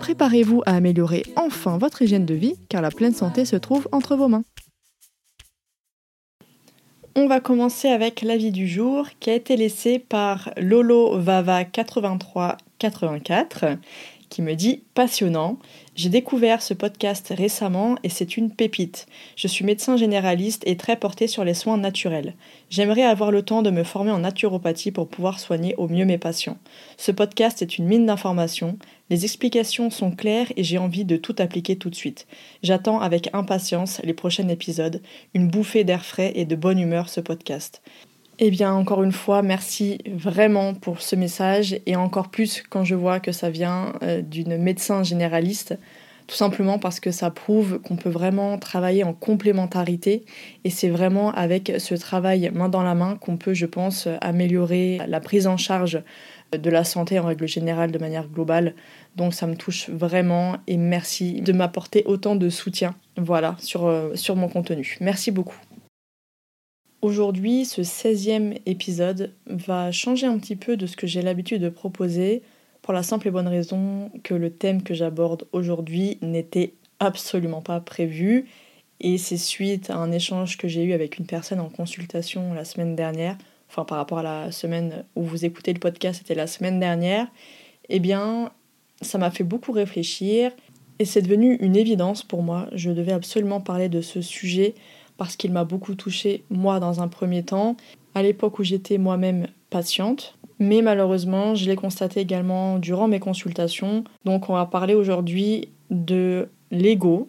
Préparez-vous à améliorer enfin votre hygiène de vie car la pleine santé se trouve entre vos mains. On va commencer avec l'avis du jour qui a été laissé par Lolo Vava 8384 qui me dit passionnant. J'ai découvert ce podcast récemment et c'est une pépite. Je suis médecin généraliste et très porté sur les soins naturels. J'aimerais avoir le temps de me former en naturopathie pour pouvoir soigner au mieux mes patients. Ce podcast est une mine d'informations. Les explications sont claires et j'ai envie de tout appliquer tout de suite. J'attends avec impatience les prochains épisodes, une bouffée d'air frais et de bonne humeur ce podcast. Eh bien, encore une fois, merci vraiment pour ce message et encore plus quand je vois que ça vient euh, d'une médecin généraliste, tout simplement parce que ça prouve qu'on peut vraiment travailler en complémentarité et c'est vraiment avec ce travail main dans la main qu'on peut, je pense, améliorer la prise en charge de la santé en règle générale de manière globale. Donc ça me touche vraiment et merci de m'apporter autant de soutien voilà, sur, euh, sur mon contenu. Merci beaucoup. Aujourd'hui, ce 16e épisode va changer un petit peu de ce que j'ai l'habitude de proposer pour la simple et bonne raison que le thème que j'aborde aujourd'hui n'était absolument pas prévu et c'est suite à un échange que j'ai eu avec une personne en consultation la semaine dernière, enfin par rapport à la semaine où vous écoutez le podcast, c'était la semaine dernière, eh bien ça m'a fait beaucoup réfléchir et c'est devenu une évidence pour moi, je devais absolument parler de ce sujet parce qu'il m'a beaucoup touchée, moi, dans un premier temps, à l'époque où j'étais moi-même patiente. Mais malheureusement, je l'ai constaté également durant mes consultations. Donc on va parler aujourd'hui de l'ego.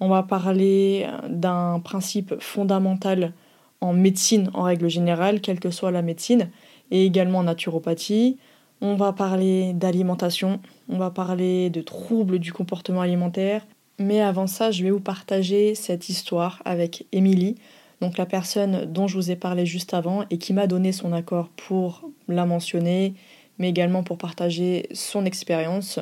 On va parler d'un principe fondamental en médecine en règle générale, quelle que soit la médecine, et également en naturopathie. On va parler d'alimentation, on va parler de troubles du comportement alimentaire, mais avant ça, je vais vous partager cette histoire avec Émilie, donc la personne dont je vous ai parlé juste avant et qui m'a donné son accord pour la mentionner, mais également pour partager son expérience.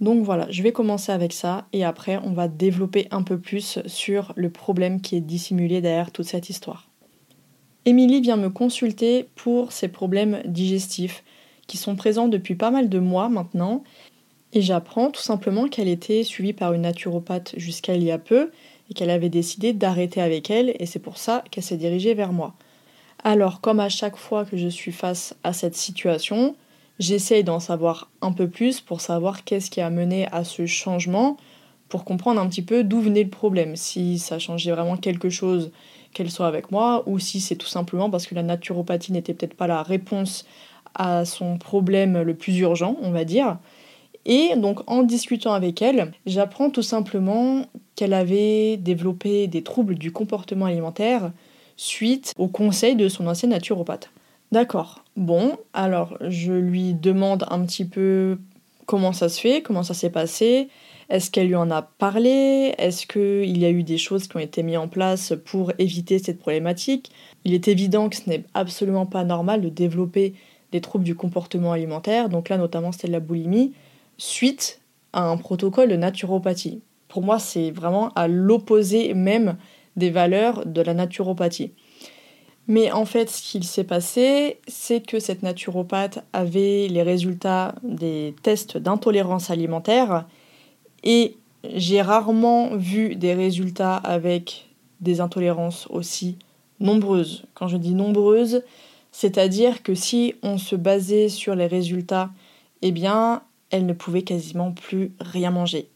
Donc voilà, je vais commencer avec ça et après on va développer un peu plus sur le problème qui est dissimulé derrière toute cette histoire. Émilie vient me consulter pour ses problèmes digestifs qui sont présents depuis pas mal de mois maintenant et j'apprends tout simplement qu'elle était suivie par une naturopathe jusqu'à il y a peu et qu'elle avait décidé d'arrêter avec elle et c'est pour ça qu'elle s'est dirigée vers moi. Alors comme à chaque fois que je suis face à cette situation, j'essaye d'en savoir un peu plus pour savoir qu'est-ce qui a mené à ce changement, pour comprendre un petit peu d'où venait le problème, si ça changeait vraiment quelque chose qu'elle soit avec moi ou si c'est tout simplement parce que la naturopathie n'était peut-être pas la réponse à son problème le plus urgent, on va dire. Et donc en discutant avec elle, j'apprends tout simplement qu'elle avait développé des troubles du comportement alimentaire suite au conseil de son ancien naturopathe. D'accord. Bon, alors je lui demande un petit peu comment ça se fait, comment ça s'est passé, est-ce qu'elle lui en a parlé, est-ce qu'il y a eu des choses qui ont été mises en place pour éviter cette problématique? Il est évident que ce n'est absolument pas normal de développer des troubles du comportement alimentaire, donc là notamment c'était la boulimie, suite à un protocole de naturopathie. Pour moi, c'est vraiment à l'opposé même des valeurs de la naturopathie. Mais en fait, ce qu'il s'est passé, c'est que cette naturopathe avait les résultats des tests d'intolérance alimentaire et j'ai rarement vu des résultats avec des intolérances aussi nombreuses. Quand je dis nombreuses, c'est-à-dire que si on se basait sur les résultats, eh bien, elle ne pouvait quasiment plus rien manger.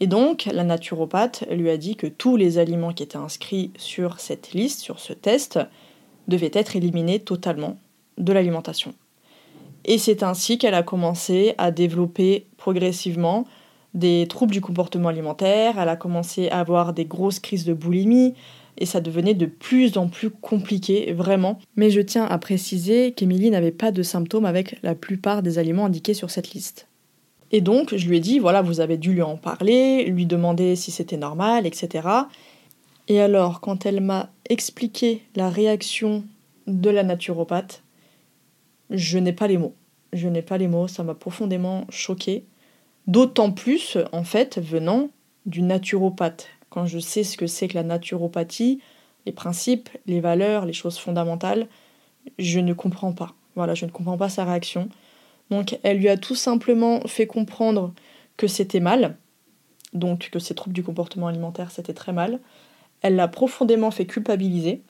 Et donc, la naturopathe lui a dit que tous les aliments qui étaient inscrits sur cette liste, sur ce test, devaient être éliminés totalement de l'alimentation. Et c'est ainsi qu'elle a commencé à développer progressivement des troubles du comportement alimentaire, elle a commencé à avoir des grosses crises de boulimie, et ça devenait de plus en plus compliqué, vraiment. Mais je tiens à préciser qu'Émilie n'avait pas de symptômes avec la plupart des aliments indiqués sur cette liste. Et donc, je lui ai dit, voilà, vous avez dû lui en parler, lui demander si c'était normal, etc. Et alors, quand elle m'a expliqué la réaction de la naturopathe, je n'ai pas les mots. Je n'ai pas les mots, ça m'a profondément choquée. D'autant plus, en fait, venant du naturopathe. Quand je sais ce que c'est que la naturopathie, les principes, les valeurs, les choses fondamentales, je ne comprends pas. Voilà, je ne comprends pas sa réaction. Donc elle lui a tout simplement fait comprendre que c'était mal, donc que ses troubles du comportement alimentaire c'était très mal. Elle l'a profondément fait culpabiliser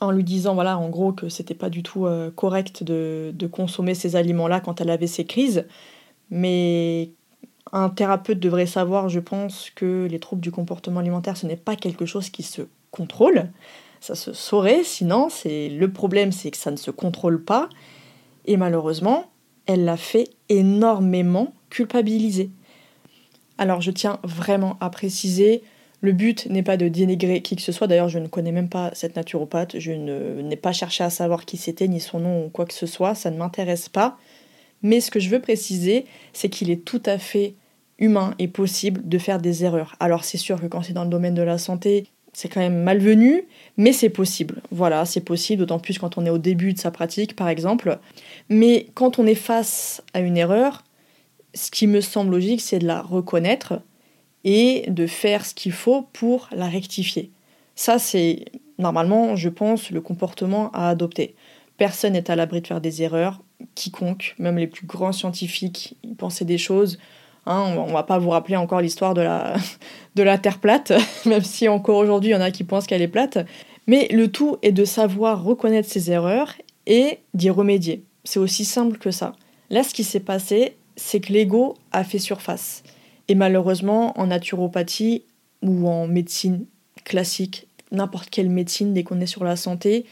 en lui disant voilà en gros que c'était pas du tout euh, correct de, de, consommer ces aliments-là quand elle avait ses crises, mais un thérapeute devrait savoir, je pense, que les troubles du comportement alimentaire ce n'est pas quelque chose qui se contrôle. Ça se saurait, sinon c'est le problème c'est que ça ne se contrôle pas. Et malheureusement, elle l'a fait énormément culpabiliser. Alors je tiens vraiment à préciser, le but n'est pas de dénigrer qui que ce soit, d'ailleurs je ne connais même pas cette naturopathe, je n'ai pas cherché à savoir qui c'était, ni son nom ou quoi que ce soit, ça ne m'intéresse pas. Mais ce que je veux préciser, c'est qu'il est tout à fait humain et possible de faire des erreurs. Alors c'est sûr que quand c'est dans le domaine de la santé, c'est quand même malvenu, mais c'est possible. Voilà, c'est possible, d'autant plus quand on est au début de sa pratique, par exemple. Mais quand on est face à une erreur, ce qui me semble logique, c'est de la reconnaître et de faire ce qu'il faut pour la rectifier. Ça, c'est normalement, je pense, le comportement à adopter. Personne n'est à l'abri de faire des erreurs, quiconque, même les plus grands scientifiques, ils pensaient des choses Hein, on va pas vous rappeler encore l'histoire de la, de la Terre plate, même si encore aujourd'hui il y en a qui pensent qu'elle est plate. Mais le tout est de savoir reconnaître ses erreurs et d'y remédier. C'est aussi simple que ça. Là, ce qui s'est passé, c'est que l'ego a fait surface. Et malheureusement, en naturopathie ou en médecine classique, n'importe quelle médecine, dès qu'on est sur la santé,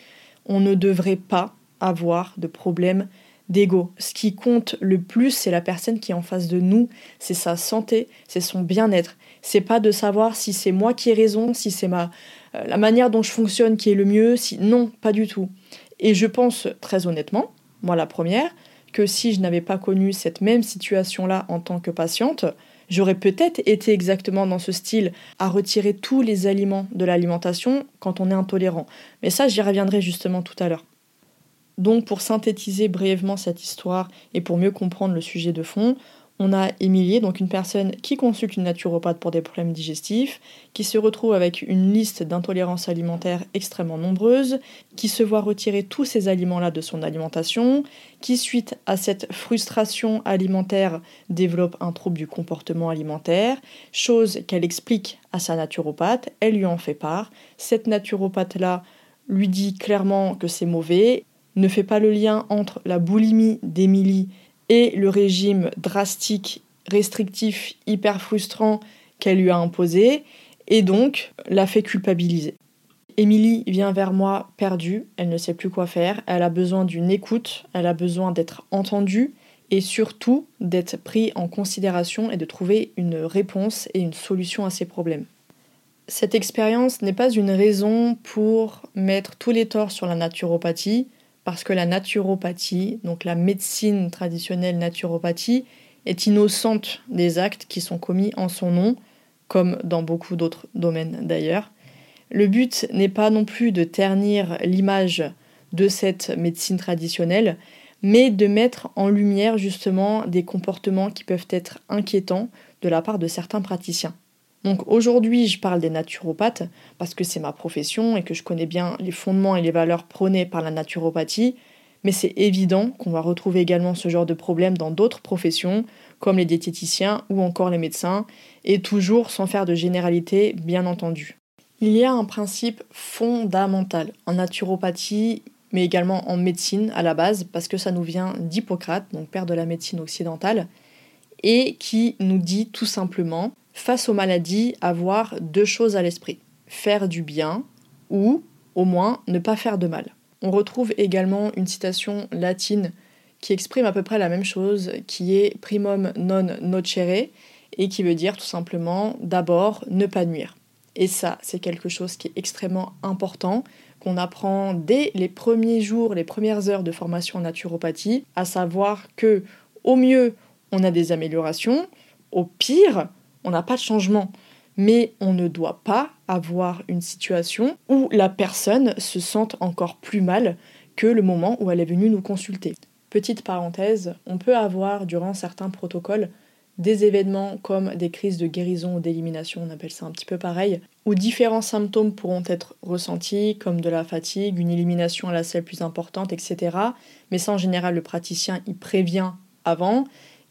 on ne devrait pas avoir de problème d'ego. Ce qui compte le plus, c'est la personne qui est en face de nous, c'est sa santé, c'est son bien-être. C'est pas de savoir si c'est moi qui ai raison, si c'est ma euh, la manière dont je fonctionne qui est le mieux, si non, pas du tout. Et je pense très honnêtement, moi la première, que si je n'avais pas connu cette même situation-là en tant que patiente, j'aurais peut-être été exactement dans ce style à retirer tous les aliments de l'alimentation quand on est intolérant. Mais ça, j'y reviendrai justement tout à l'heure. Donc pour synthétiser brièvement cette histoire et pour mieux comprendre le sujet de fond, on a Émilie, donc une personne qui consulte une naturopathe pour des problèmes digestifs, qui se retrouve avec une liste d'intolérances alimentaires extrêmement nombreuses, qui se voit retirer tous ces aliments-là de son alimentation, qui suite à cette frustration alimentaire développe un trouble du comportement alimentaire, chose qu'elle explique à sa naturopathe, elle lui en fait part. Cette naturopathe-là lui dit clairement que c'est mauvais ne fait pas le lien entre la boulimie d'Émilie et le régime drastique, restrictif, hyper frustrant qu'elle lui a imposé, et donc la fait culpabiliser. Émilie vient vers moi perdue, elle ne sait plus quoi faire, elle a besoin d'une écoute, elle a besoin d'être entendue et surtout d'être pris en considération et de trouver une réponse et une solution à ses problèmes. Cette expérience n'est pas une raison pour mettre tous les torts sur la naturopathie, parce que la naturopathie, donc la médecine traditionnelle naturopathie, est innocente des actes qui sont commis en son nom, comme dans beaucoup d'autres domaines d'ailleurs. Le but n'est pas non plus de ternir l'image de cette médecine traditionnelle, mais de mettre en lumière justement des comportements qui peuvent être inquiétants de la part de certains praticiens. Donc aujourd'hui, je parle des naturopathes parce que c'est ma profession et que je connais bien les fondements et les valeurs prônées par la naturopathie, mais c'est évident qu'on va retrouver également ce genre de problème dans d'autres professions, comme les diététiciens ou encore les médecins, et toujours sans faire de généralité, bien entendu. Il y a un principe fondamental en naturopathie, mais également en médecine à la base, parce que ça nous vient d'Hippocrate, donc père de la médecine occidentale, et qui nous dit tout simplement face aux maladies, avoir deux choses à l'esprit. Faire du bien ou, au moins, ne pas faire de mal. On retrouve également une citation latine qui exprime à peu près la même chose, qui est primum non nocere, et qui veut dire tout simplement d'abord ne pas nuire. Et ça, c'est quelque chose qui est extrêmement important, qu'on apprend dès les premiers jours, les premières heures de formation en naturopathie, à savoir que au mieux, on a des améliorations, au pire, on n'a pas de changement. Mais on ne doit pas avoir une situation où la personne se sente encore plus mal que le moment où elle est venue nous consulter. Petite parenthèse, on peut avoir durant certains protocoles des événements comme des crises de guérison ou d'élimination, on appelle ça un petit peu pareil, où différents symptômes pourront être ressentis, comme de la fatigue, une élimination à la selle plus importante, etc. Mais ça, en général, le praticien, il prévient avant.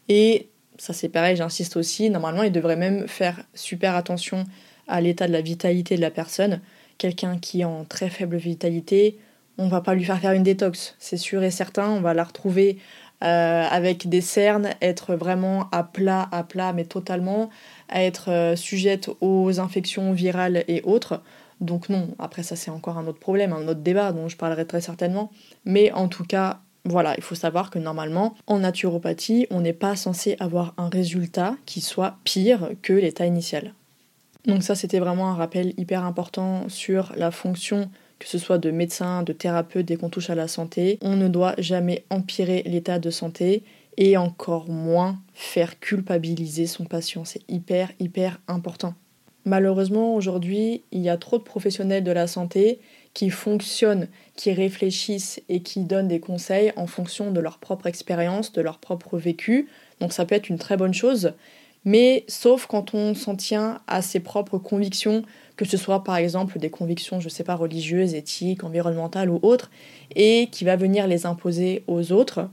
Et ça, c'est pareil, j'insiste aussi, normalement, il devrait même faire super attention à l'état de la vitalité de la personne. Quelqu'un qui est en très faible vitalité, on va pas lui faire faire une détox, c'est sûr et certain, on va la retrouver euh, avec des cernes, être vraiment à plat, à plat, mais totalement, à être euh, sujette aux infections virales et autres. Donc non, après ça c'est encore un autre problème, un autre débat dont je parlerai très certainement. Mais en tout cas, voilà, il faut savoir que normalement, en naturopathie, on n'est pas censé avoir un résultat qui soit pire que l'état initial. Donc ça c'était vraiment un rappel hyper important sur la fonction que ce soit de médecin, de thérapeute, dès qu'on touche à la santé, on ne doit jamais empirer l'état de santé et encore moins faire culpabiliser son patient. C'est hyper, hyper important. Malheureusement, aujourd'hui, il y a trop de professionnels de la santé qui fonctionnent, qui réfléchissent et qui donnent des conseils en fonction de leur propre expérience, de leur propre vécu. Donc ça peut être une très bonne chose, mais sauf quand on s'en tient à ses propres convictions, que ce soit par exemple des convictions, je sais pas, religieuses, éthiques, environnementales ou autres, et qui va venir les imposer aux autres,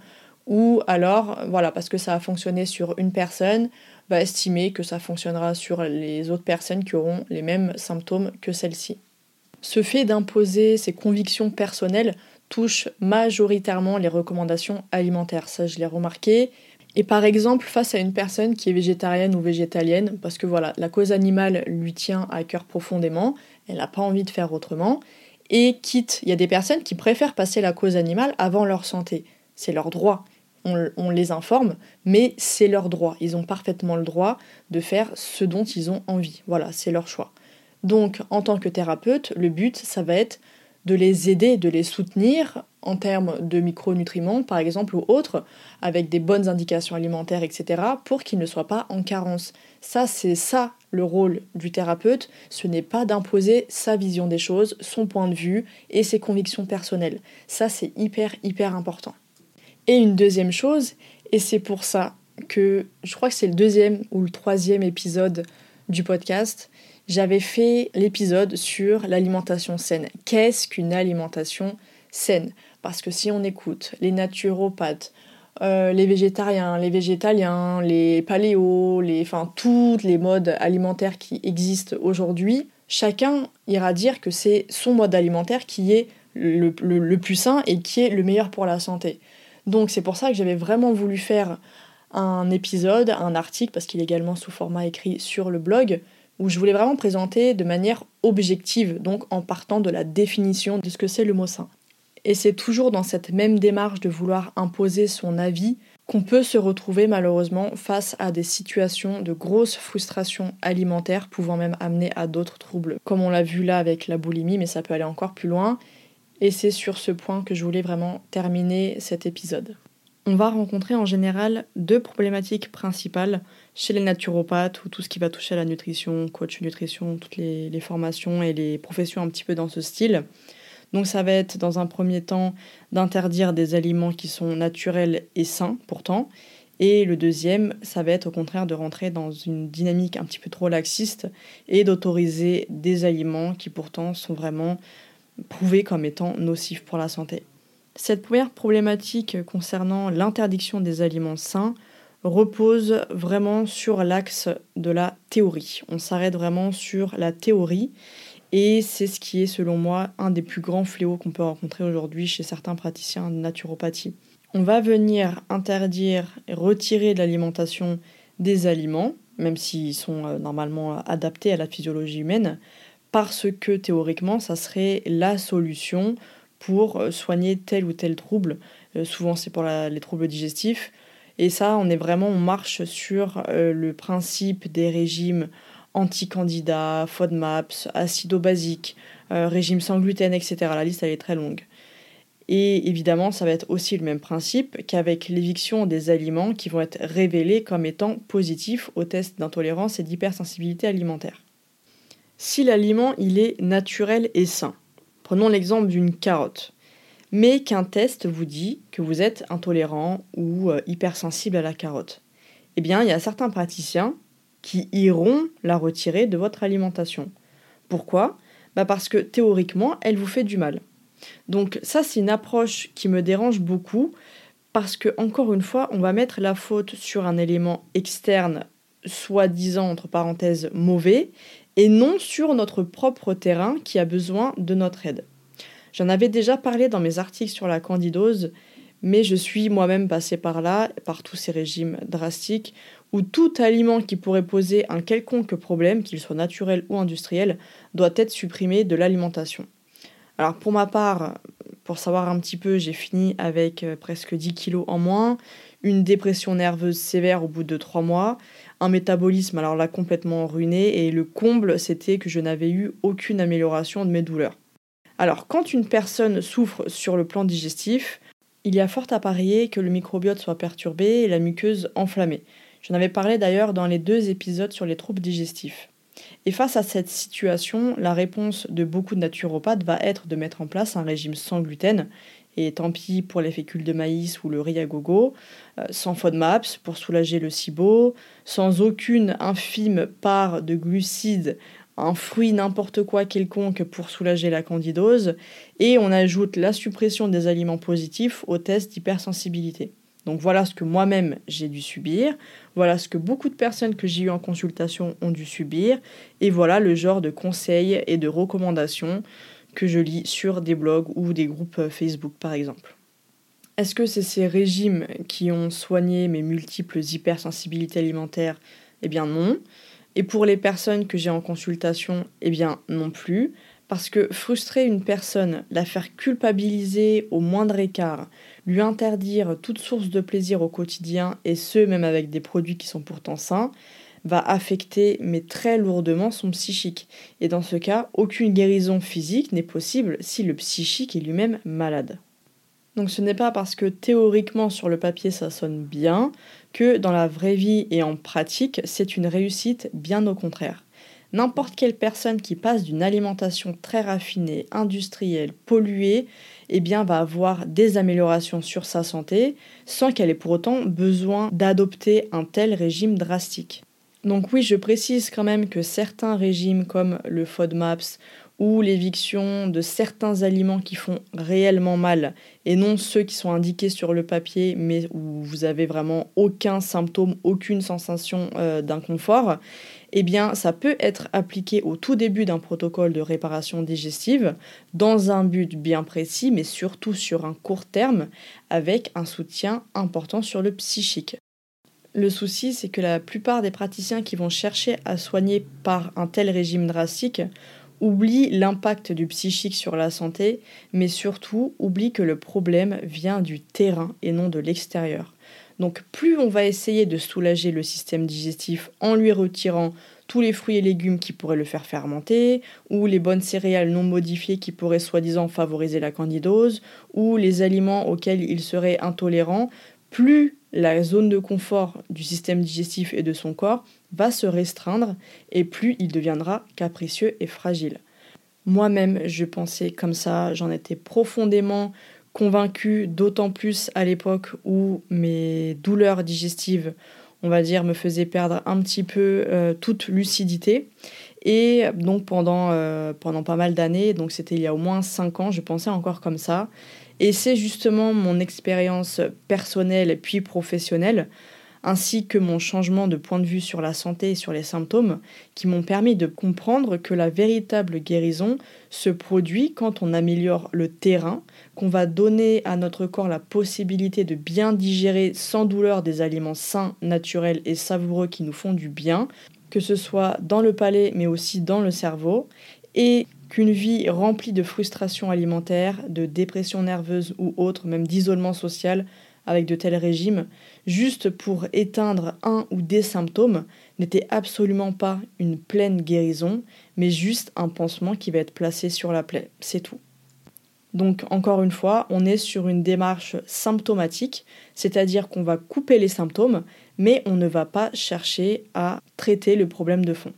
ou alors, voilà, parce que ça a fonctionné sur une personne, va estimer que ça fonctionnera sur les autres personnes qui auront les mêmes symptômes que celle-ci. Ce fait d'imposer ses convictions personnelles touche majoritairement les recommandations alimentaires, ça je l'ai remarqué, et par exemple, face à une personne qui est végétarienne ou végétalienne, parce que voilà, la cause animale lui tient à cœur profondément, elle n'a pas envie de faire autrement, et quitte, il y a des personnes qui préfèrent passer la cause animale avant leur santé. C'est leur droit. On, on, les informe, mais c'est leur droit. Ils ont parfaitement le droit de faire ce dont ils ont envie. Voilà, c'est leur choix. Donc, en tant que thérapeute, le but, ça va être de les aider, de les soutenir en termes de micronutriments, par exemple, ou autres, avec des bonnes indications alimentaires, etc., pour qu'ils ne soient pas en carence. Ça, c'est ça le rôle du thérapeute, ce n'est pas d'imposer sa vision des choses, son point de vue et ses convictions personnelles. Ça, c'est hyper, hyper important. Et une deuxième chose, et c'est pour ça que je crois que c'est le deuxième ou le troisième épisode du podcast, j'avais fait l'épisode sur l'alimentation saine. Qu'est-ce qu'une alimentation saine? Parce que si on écoute les naturopathes, euh, les végétariens, les végétaliens, les paléos, les, enfin toutes les modes alimentaires qui existent aujourd'hui, chacun ira dire que c'est son mode alimentaire qui est le, le, plus sain et qui est le meilleur pour la santé. Donc c'est pour ça que j'avais vraiment voulu faire un épisode, un article, parce qu'il est également sous format écrit sur le blog, où je voulais vraiment présenter de manière objective, donc en partant de la définition de ce que c'est le mot sain. Et c'est toujours dans cette même démarche de vouloir imposer son avis qu'on peut se retrouver malheureusement face à des situations de grosse frustration alimentaire pouvant même amener à d'autres troubles, comme on l'a vu là avec la boulimie, mais ça peut aller encore plus loin. Et c'est sur ce point que je voulais vraiment terminer cet épisode. On va rencontrer en général deux problématiques principales chez les naturopathes ou tout ce qui va toucher à la nutrition, coach nutrition, toutes les, formations et les professions un petit peu dans ce style. Donc ça va être dans un premier temps d'interdire des aliments qui sont naturels et sains pourtant. Et le deuxième, ça va être au contraire de rentrer dans une dynamique un petit peu trop laxiste et d'autoriser des aliments qui pourtant sont vraiment prouvés comme étant nocifs pour la santé. Cette première problématique concernant l'interdiction des aliments sains, repose vraiment sur l'axe de la théorie. On s'arrête vraiment sur la théorie et c'est ce qui est selon moi un des plus grands fléaux qu'on peut rencontrer aujourd'hui chez certains praticiens de naturopathie. On va venir interdire et retirer de l'alimentation des aliments même s'ils sont euh, normalement adaptés à la physiologie humaine, parce que théoriquement, ça serait la solution pour euh, soigner tel ou tel trouble. Euh, souvent, c'est pour les troubles digestifs. Et ça, on est vraiment, on marche sur le principe des régimes anti-candidats, FODMAPs, acido-basiques, régime sans gluten, etc. La liste, elle est très longue. Et évidemment, ça va être aussi le même principe qu'avec l'éviction des aliments qui vont être révélés comme étant positifs au test d'intolérance et d'hypersensibilité alimentaire. Si l'aliment il est naturel et sain, prenons l'exemple d'une carotte, mais qu'un test vous dit que vous êtes intolérant ou euh, hypersensible à la carotte, eh bien il y a certains praticiens qui iront la retirer de votre alimentation. Pourquoi? Bah Parce que théoriquement, elle vous fait du mal. Donc ça, c'est une approche qui me dérange beaucoup parce que, encore une fois, on va mettre la faute sur un élément externe, soi-disant, entre parenthèses, mauvais, et non sur notre propre terrain qui a besoin de notre aide. J'en avais déjà parlé dans mes articles sur la candidose, mais je suis moi-même passée par là, par tous ces régimes drastiques, où tout aliment qui pourrait poser un quelconque problème, qu'il soit naturel ou industriel, doit être supprimé de l'alimentation. Alors pour ma part, pour savoir un petit peu, j'ai fini avec euh, presque 10 kilos en moins, une dépression nerveuse sévère au bout de 3 mois, un métabolisme alors là complètement ruiné et le comble c'était que je n'avais eu aucune amélioration de mes douleurs. Alors quand une personne souffre sur le plan digestif, il y a fort à parier que le microbiote soit perturbé et la muqueuse enflammée. J'en avais parlé d'ailleurs dans les deux épisodes sur les troubles digestifs. Et face à cette situation, la réponse de beaucoup de naturopathes va être de mettre en place un régime sans gluten, et tant pis pour les fécules de maïs ou le riz à gogo, euh, sans FODMAPs pour soulager le SIBO, sans aucune infime part de glucides, un fruit n'importe quoi quelconque pour soulager la candidose, et on ajoute la suppression des aliments positifs au test d'hypersensibilité. Donc voilà ce que moi-même j'ai dû subir, voilà ce que beaucoup de personnes que j'ai eues en consultation ont dû subir, et voilà le genre de conseils et de recommandations que je lis sur des blogs ou des groupes Facebook par exemple. Est-ce que c'est ces régimes qui ont soigné mes multiples hypersensibilités alimentaires? Eh bien non. Et pour les personnes que j'ai en consultation, eh bien non plus. Parce que frustrer une personne, la faire culpabiliser au moindre écart, lui interdire toute source de plaisir au quotidien, et ce même avec des produits qui sont pourtant sains, va affecter mais très lourdement son psychique. Et dans ce cas, aucune guérison physique n'est possible si le psychique est lui-même malade. Donc ce n'est pas parce que théoriquement sur le papier ça sonne bien que dans la vraie vie et en pratique c'est une réussite, bien au contraire. N'importe quelle personne qui passe d'une alimentation très raffinée, industrielle, polluée, eh bien, va avoir des améliorations sur sa santé sans qu'elle ait pour autant besoin d'adopter un tel régime drastique. Donc oui, je précise quand même que certains régimes comme le FODMAPS ou l'éviction de certains aliments qui font réellement mal et non ceux qui sont indiqués sur le papier mais où vous avez vraiment aucun symptôme, aucune sensation euh, d'inconfort, eh bien ça peut être appliqué au tout début d'un protocole de réparation digestive dans un but bien précis mais surtout sur un court terme avec un soutien important sur le psychique. Le souci, c'est que la plupart des praticiens qui vont chercher à soigner par un tel régime drastique oublie l'impact du psychique sur la santé, mais surtout oublie que le problème vient du terrain et non de l'extérieur. Donc plus on va essayer de soulager le système digestif en lui retirant tous les fruits et légumes qui pourraient le faire fermenter, ou les bonnes céréales non modifiées qui pourraient soi-disant favoriser la candidose, ou les aliments auxquels il serait intolérant, plus la zone de confort du système digestif et de son corps va se restreindre et plus il deviendra capricieux et fragile. Moi-même, je pensais comme ça, j'en étais profondément convaincue, d'autant plus à l'époque où mes douleurs digestives, on va dire, me faisaient perdre un petit peu euh, toute lucidité. Et donc pendant, euh, pendant pas mal d'années, donc c'était il y a au moins 5 ans, je pensais encore comme ça. Et c'est justement mon expérience personnelle puis professionnelle, ainsi que mon changement de point de vue sur la santé et sur les symptômes, qui m'ont permis de comprendre que la véritable guérison se produit quand on améliore le terrain, qu'on va donner à notre corps la possibilité de bien digérer sans douleur des aliments sains, naturels et savoureux qui nous font du bien, que ce soit dans le palais mais aussi dans le cerveau, et qu'une vie remplie de frustration alimentaire, de dépression nerveuse ou autre, même d'isolement social avec de tels régimes, juste pour éteindre un ou des symptômes, n'était absolument pas une pleine guérison, mais juste un pansement qui va être placé sur la plaie, c'est tout. Donc encore une fois, on est sur une démarche symptomatique, c'est-à-dire qu'on va couper les symptômes, mais on ne va pas chercher à traiter le problème de fond.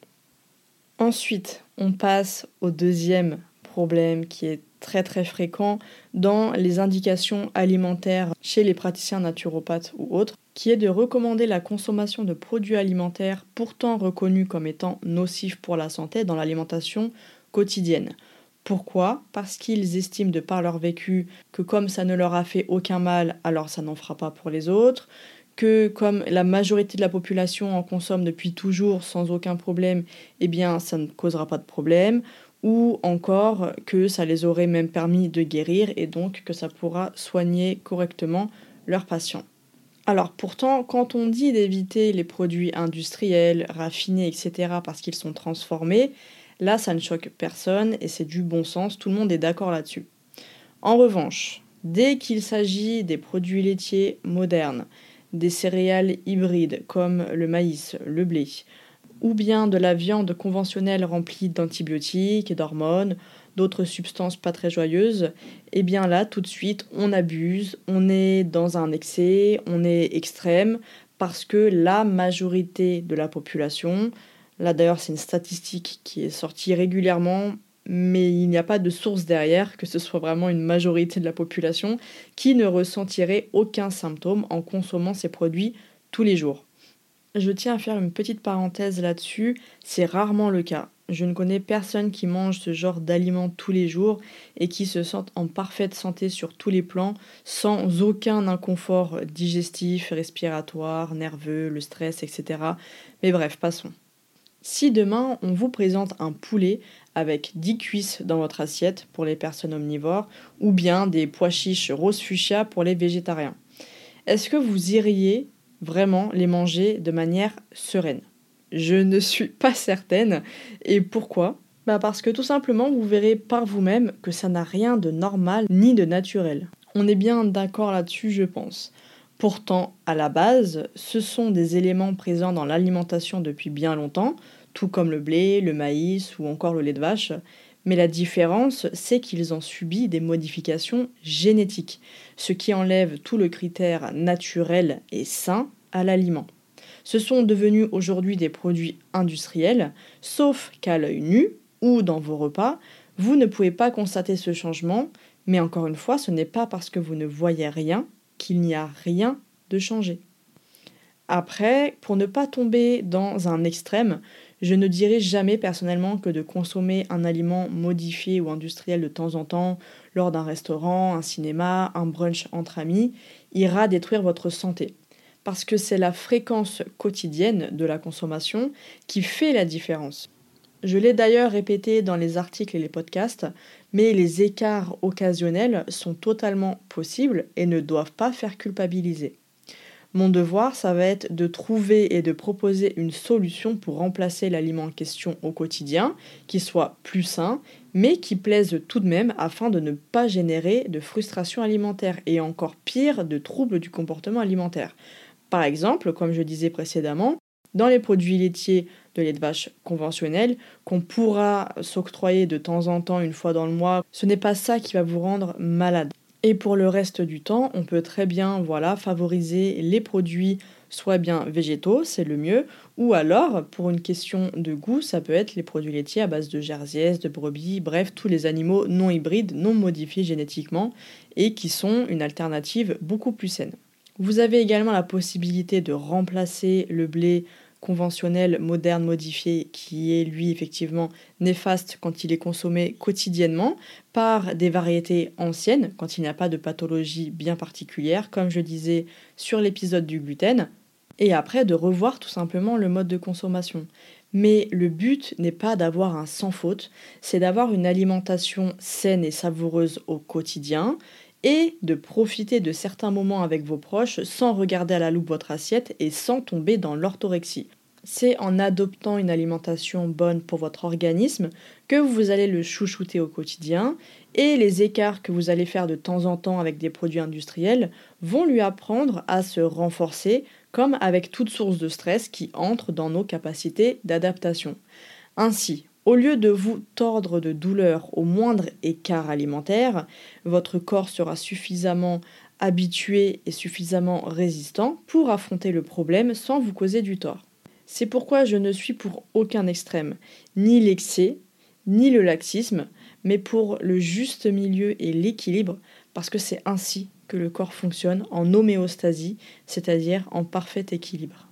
Ensuite, on passe au deuxième problème qui est très très fréquent dans les indications alimentaires chez les praticiens naturopathes ou autres, qui est de recommander la consommation de produits alimentaires pourtant reconnus comme étant nocifs pour la santé dans l'alimentation quotidienne. Pourquoi? Parce qu'ils estiment de par leur vécu que comme ça ne leur a fait aucun mal, alors ça n'en fera pas pour les autres, que comme la majorité de la population en consomme depuis toujours sans aucun problème, eh bien ça ne causera pas de problème, ou encore que ça les aurait même permis de guérir et donc que ça pourra soigner correctement leurs patients. Alors pourtant, quand on dit d'éviter les produits industriels, raffinés, etc., parce qu'ils sont transformés, Là, ça ne choque personne et c'est du bon sens, tout le monde est d'accord là-dessus. En revanche, dès qu'il s'agit des produits laitiers modernes, des céréales hybrides comme le maïs, le blé, ou bien de la viande conventionnelle remplie d'antibiotiques et d'hormones, d'autres substances pas très joyeuses, et eh bien là, tout de suite, on abuse, on est dans un excès, on est extrême, parce que la majorité de la population Là d'ailleurs c'est une statistique qui est sortie régulièrement, mais il n'y a pas de source derrière, que ce soit vraiment une majorité de la population qui ne ressentirait aucun symptôme en consommant ces produits tous les jours. Je tiens à faire une petite parenthèse là-dessus, c'est rarement le cas. Je ne connais personne qui mange ce genre d'aliments tous les jours et qui se sente en parfaite santé sur tous les plans, sans aucun inconfort digestif, respiratoire, nerveux, le stress, etc. Mais bref, passons. Si demain on vous présente un poulet avec 10 cuisses dans votre assiette pour les personnes omnivores ou bien des pois chiches rose fuchsia pour les végétariens, est-ce que vous iriez vraiment les manger de manière sereine? Je ne suis pas certaine. Et pourquoi? Bah Parce que tout simplement vous verrez par vous-même que ça n'a rien de normal ni de naturel. On est bien d'accord là-dessus, je pense. Pourtant, à la base, ce sont des éléments présents dans l'alimentation depuis bien longtemps, tout comme le blé, le maïs ou encore le lait de vache. Mais la différence, c'est qu'ils ont subi des modifications génétiques, ce qui enlève tout le critère naturel et sain à l'aliment. Ce sont devenus aujourd'hui des produits industriels, sauf qu'à l'œil nu ou dans vos repas, vous ne pouvez pas constater ce changement, mais encore une fois, ce n'est pas parce que vous ne voyez rien qu'il n'y a rien de changé. Après, pour ne pas tomber dans un extrême, je ne dirais jamais personnellement que de consommer un aliment modifié ou industriel de temps en temps lors d'un restaurant, un cinéma, un brunch entre amis ira détruire votre santé. Parce que c'est la fréquence quotidienne de la consommation qui fait la différence. Je l'ai d'ailleurs répété dans les articles et les podcasts, mais les écarts occasionnels sont totalement possibles et ne doivent pas faire culpabiliser. Mon devoir, ça va être de trouver et de proposer une solution pour remplacer l'aliment en question au quotidien, qui soit plus sain, mais qui plaise tout de même afin de ne pas générer de frustration alimentaire et encore pire, de troubles du comportement alimentaire. Par exemple, comme je disais précédemment, dans les produits laitiers de lait de vache conventionnels qu'on pourra s'octroyer de temps en temps une fois dans le mois, ce n'est pas ça qui va vous rendre malade. Et pour le reste du temps, on peut très bien voilà, favoriser les produits soit bien végétaux, c'est le mieux, ou alors, pour une question de goût, ça peut être les produits laitiers à base de jersiès, de brebis, bref, tous les animaux non hybrides, non modifiés génétiquement, et qui sont une alternative beaucoup plus saine. Vous avez également la possibilité de remplacer le blé conventionnel, moderne, modifié, qui est lui effectivement néfaste quand il est consommé quotidiennement, par des variétés anciennes, quand il n'y a pas de pathologie bien particulière, comme je disais sur l'épisode du gluten. et après de revoir tout simplement le mode de consommation. Mais le but n'est pas d'avoir un sans faute, c'est d'avoir une alimentation saine et savoureuse au quotidien et de profiter de certains moments avec vos proches sans regarder à la loupe votre assiette et sans tomber dans l'orthorexie. C'est en adoptant une alimentation bonne pour votre organisme que vous allez le chouchouter au quotidien et les écarts que vous allez faire de temps en temps avec des produits industriels vont lui apprendre à se renforcer comme avec toute source de stress qui entre dans nos capacités d'adaptation. Ainsi, au lieu de vous tordre de douleur au moindre écart alimentaire, votre corps sera suffisamment habitué et suffisamment résistant pour affronter le problème sans vous causer du tort. C'est pourquoi je ne suis pour aucun extrême, ni l'excès, ni le laxisme, mais pour le juste milieu et l'équilibre, parce que c'est ainsi que le corps fonctionne en homéostasie, c'est-à-dire en parfait équilibre.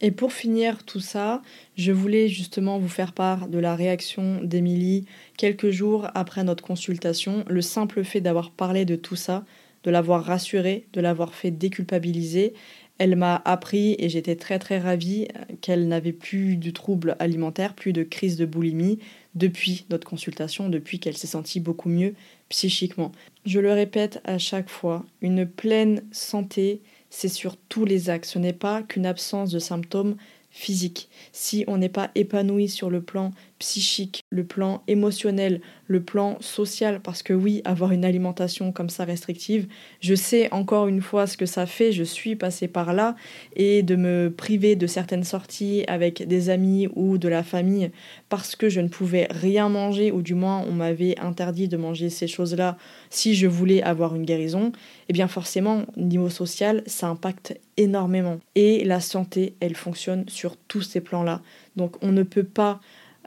Et pour finir tout ça, je voulais justement vous faire part de la réaction d'Émilie quelques jours après notre consultation. Le simple fait d'avoir parlé de tout ça, de l'avoir rassurée, de l'avoir fait déculpabiliser, elle m'a appris et j'étais très très ravie qu'elle n'avait plus de troubles alimentaires, plus de crise de boulimie depuis notre consultation, depuis qu'elle s'est sentie beaucoup mieux psychiquement. Je le répète à chaque fois, une pleine santé, c'est sur tous les axes. Ce n'est pas qu'une absence de symptômes physiques. Si on n'est pas épanoui sur le plan psychique, le plan émotionnel, le plan social, parce que oui, avoir une alimentation comme ça restrictive, je sais encore une fois ce que ça fait, je suis passée par là, et de me priver de certaines sorties avec des amis ou de la famille parce que je ne pouvais rien manger, ou du moins on m'avait interdit de manger ces choses-là si je voulais avoir une guérison, eh bien forcément, niveau social, ça impacte énormément. Et la santé, elle fonctionne sur tous ces plans-là. Donc on ne peut pas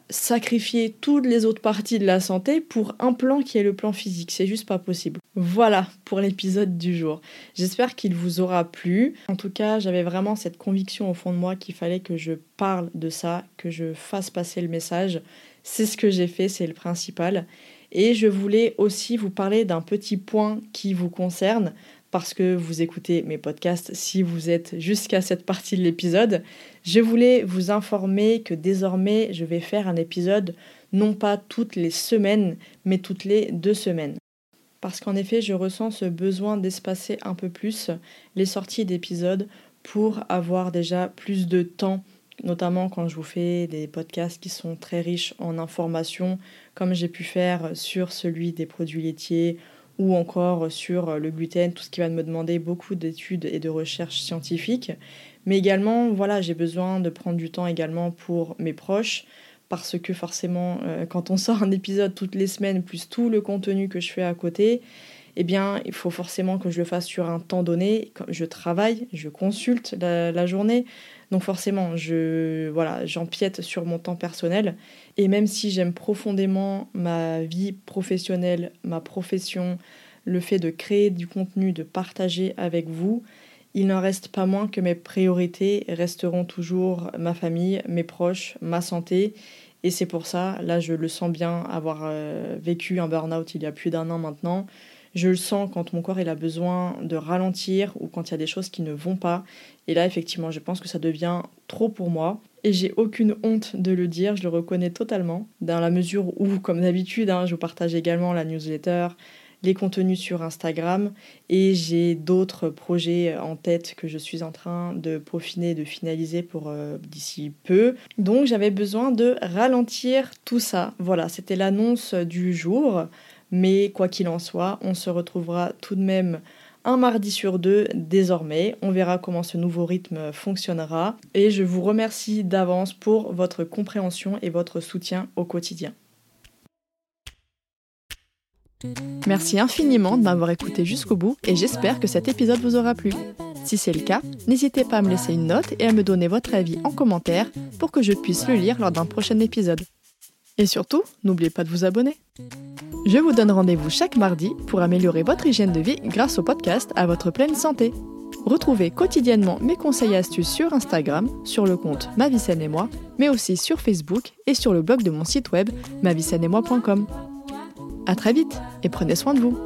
sacrifier toutes les autres parties de la santé pour un plan qui est le plan physique. C'est juste pas possible. Voilà pour l'épisode du jour. J'espère qu'il vous aura plu. En tout cas, j'avais vraiment cette conviction au fond de moi qu'il fallait que je parle de ça, que je fasse passer le message. C'est ce que j'ai fait, c'est le principal. Et je voulais aussi vous parler d'un petit point qui vous concerne parce que vous écoutez mes podcasts si vous êtes jusqu'à cette partie de l'épisode. Je voulais vous informer que désormais je vais faire un épisode non pas toutes les semaines, mais toutes les deux semaines. Parce qu'en effet, je ressens ce besoin d'espacer un peu plus les sorties d'épisodes pour avoir déjà plus de temps, notamment quand je vous fais des podcasts qui sont très riches en informations, comme j'ai pu faire sur celui des produits laitiers ou encore sur le gluten, tout ce qui va me demander beaucoup d'études et de recherches scientifiques. Mais également, voilà, j'ai besoin de prendre du temps également pour mes proches, parce que forcément, euh, quand on sort un épisode toutes les semaines, plus tout le contenu que je fais à côté, eh bien, il faut forcément que je le fasse sur un temps donné. Je travaille, je consulte la, journée, donc forcément, je voilà, j'empiète sur mon temps personnel. Et même si j'aime profondément ma vie professionnelle, ma profession, le fait de créer du contenu, de partager avec vous, il n'en reste pas moins que mes priorités resteront toujours ma famille, mes proches, ma santé. Et c'est pour ça, là je le sens bien, avoir euh, vécu un burn-out il y a plus d'un an maintenant, je le sens quand mon corps a besoin de ralentir ou quand il y a des choses qui ne vont pas. Et là, effectivement, je pense que ça devient trop pour moi. Et j'ai aucune honte de le dire, je le reconnais totalement, dans la mesure où, comme d'habitude, hein, je vous partage également la newsletter, les contenus sur Instagram et j'ai d'autres projets en tête que je suis en train de peaufiner, de finaliser pour euh, d'ici peu. Donc j'avais besoin de ralentir tout ça. Voilà, c'était l'annonce du jour. Mais quoi qu'il en soit, on se retrouvera tout de même un mardi sur deux désormais. On verra comment ce nouveau rythme fonctionnera. Et je vous remercie d'avance pour votre compréhension et votre soutien au quotidien. Merci infiniment de m'avoir écouté jusqu'au bout et j'espère que cet épisode vous aura plu. Si c'est le cas, n'hésitez pas à me laisser une note et à me donner votre avis en commentaire pour que je puisse le lire lors d'un prochain épisode. Et surtout, n'oubliez pas de vous abonner. Je vous donne rendez-vous chaque mardi pour améliorer votre hygiène de vie grâce au podcast à votre pleine santé. Retrouvez quotidiennement mes conseils et astuces sur Instagram, sur le compte Ma et moi, mais aussi sur Facebook et sur le blog de mon site web maviesaineetmoi.com. À très vite et prenez soin de vous.